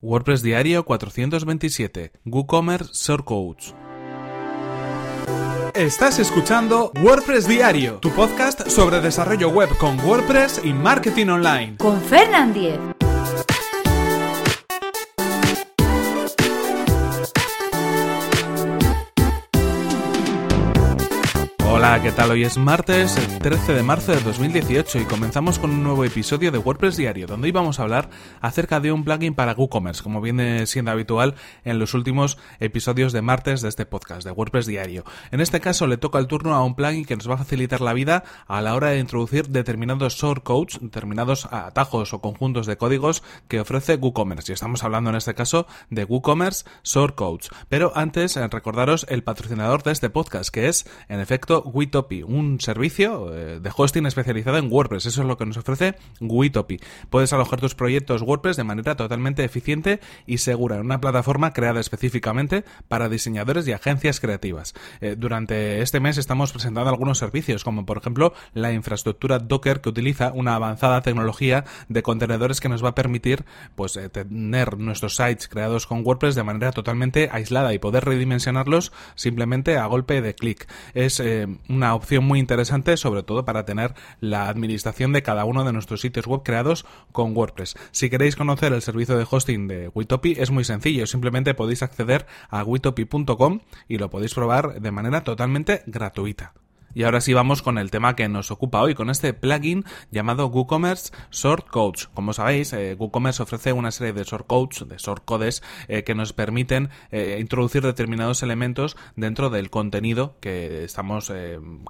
WordPress Diario 427 WooCommerce Shortcodes Estás escuchando WordPress Diario, tu podcast sobre desarrollo web con WordPress y marketing online. Con Fernand Diez. Hola, ¿qué tal? Hoy es martes, el 13 de marzo de 2018 y comenzamos con un nuevo episodio de WordPress Diario, donde hoy vamos a hablar acerca de un plugin para WooCommerce, como viene siendo habitual en los últimos episodios de martes de este podcast, de WordPress Diario. En este caso le toca el turno a un plugin que nos va a facilitar la vida a la hora de introducir determinados shortcodes, determinados atajos o conjuntos de códigos que ofrece WooCommerce. Y estamos hablando en este caso de WooCommerce Shortcodes. Pero antes, eh, recordaros el patrocinador de este podcast, que es, en efecto, Witopi, un servicio eh, de hosting especializado en WordPress. Eso es lo que nos ofrece Witopi. Puedes alojar tus proyectos WordPress de manera totalmente eficiente y segura en una plataforma creada específicamente para diseñadores y agencias creativas. Eh, durante este mes estamos presentando algunos servicios, como por ejemplo la infraestructura Docker que utiliza una avanzada tecnología de contenedores que nos va a permitir pues eh, tener nuestros sites creados con WordPress de manera totalmente aislada y poder redimensionarlos simplemente a golpe de clic. Es una opción muy interesante, sobre todo para tener la administración de cada uno de nuestros sitios web creados con WordPress. Si queréis conocer el servicio de hosting de Witopi, es muy sencillo, simplemente podéis acceder a witopi.com y lo podéis probar de manera totalmente gratuita. Y ahora sí vamos con el tema que nos ocupa hoy, con este plugin llamado WooCommerce Shortcodes. Como sabéis, eh, WooCommerce ofrece una serie de shortcodes, de shortcodes, eh, que nos permiten eh, introducir determinados elementos dentro del contenido que estamos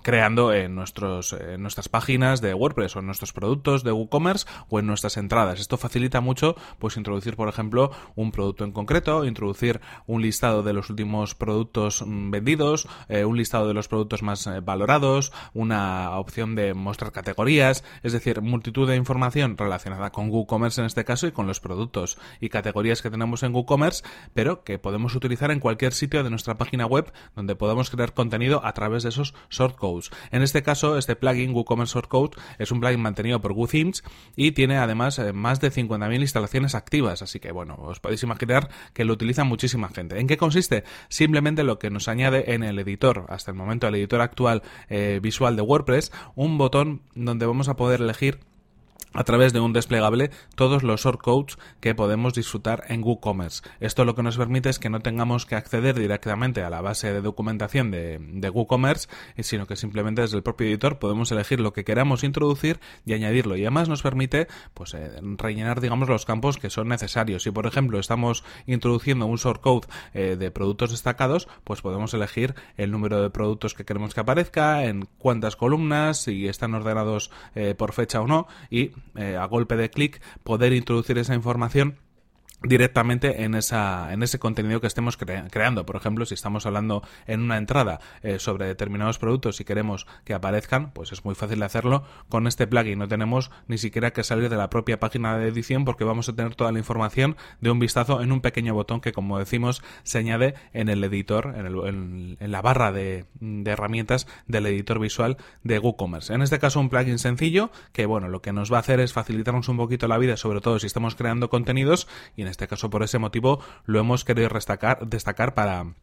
creando en, nuestros, en nuestras páginas de WordPress o en nuestros productos de WooCommerce o en nuestras entradas. Esto facilita mucho, pues, introducir, por ejemplo, un producto en concreto, introducir un listado de los últimos productos mm, vendidos, un listado de los productos más valorados una opción de mostrar categorías, es decir, multitud de información relacionada con WooCommerce en este caso y con los productos y categorías que tenemos en WooCommerce, pero que podemos utilizar en cualquier sitio de nuestra página web donde podamos crear contenido a través de esos shortcodes. En este caso, este plugin WooCommerce Shortcode es un plugin mantenido por WooThemes y tiene además eh, más de 50.000 instalaciones activas, así que bueno, os podéis imaginar que lo utiliza muchísima gente. ¿En qué consiste? Simplemente lo que nos añade en el editor, hasta el momento el editor actual eh, visual de WordPress, un botón donde vamos a poder elegir a través de un desplegable todos los shortcodes que podemos disfrutar en WooCommerce. Esto lo que nos permite es que no tengamos que acceder directamente a la base de documentación de, WooCommerce, sino que simplemente desde el propio editor podemos elegir lo que queramos introducir y añadirlo. Y además nos permite pues, eh, rellenar digamos, los campos que son necesarios. Si por ejemplo estamos introduciendo un shortcode eh, de productos destacados, pues podemos elegir el número de productos que queremos que aparezca, en cuántas columnas, si están ordenados eh, por fecha o no, y eh, a golpe de clic poder introducir esa información directamente en esa en ese contenido que estemos creando. Por ejemplo si estamos hablando en una entrada eh, sobre determinados productos y queremos que aparezcan pues es muy fácil hacerlo. Con este plugin no tenemos ni siquiera que salir de la propia página de edición porque vamos a tener toda la información de un vistazo en un pequeño botón que como decimos se añade en el editor en, en, la barra de, herramientas del editor visual de WooCommerce. En este caso un plugin sencillo que bueno lo que nos va a hacer es facilitarnos un poquito la vida sobre todo si estamos creando contenidos y este caso por ese motivo lo hemos querido destacar para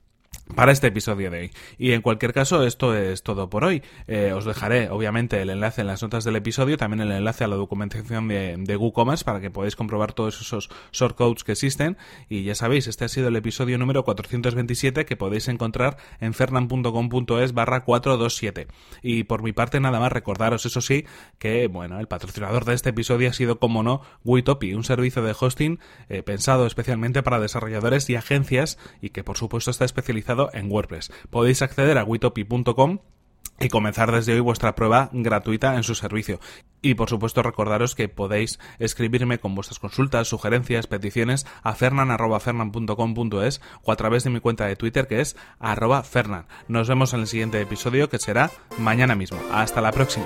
para este episodio de hoy. Y en cualquier caso, esto es todo por hoy. Eh, os dejaré, obviamente, el enlace en las notas del episodio, también el enlace a la documentación de, de WooCommerce para que podáis comprobar todos esos shortcodes que existen. Y ya sabéis, este ha sido el episodio número 427 que podéis encontrar en fernan.com.es barra 427. Y por mi parte, nada más recordaros, eso sí, que, bueno, el patrocinador de este episodio ha sido, como no, Witopi, un servicio de hosting eh, pensado especialmente para desarrolladores y agencias y que, por supuesto, está en WordPress. Podéis acceder a witopi.com y comenzar desde hoy vuestra prueba gratuita en su servicio. Y por supuesto recordaros que podéis escribirme con vuestras consultas, sugerencias, peticiones a fernan.fernan.com.es o a través de mi cuenta de Twitter que es arroba fernan. Nos vemos en el siguiente episodio que será mañana mismo. Hasta la próxima.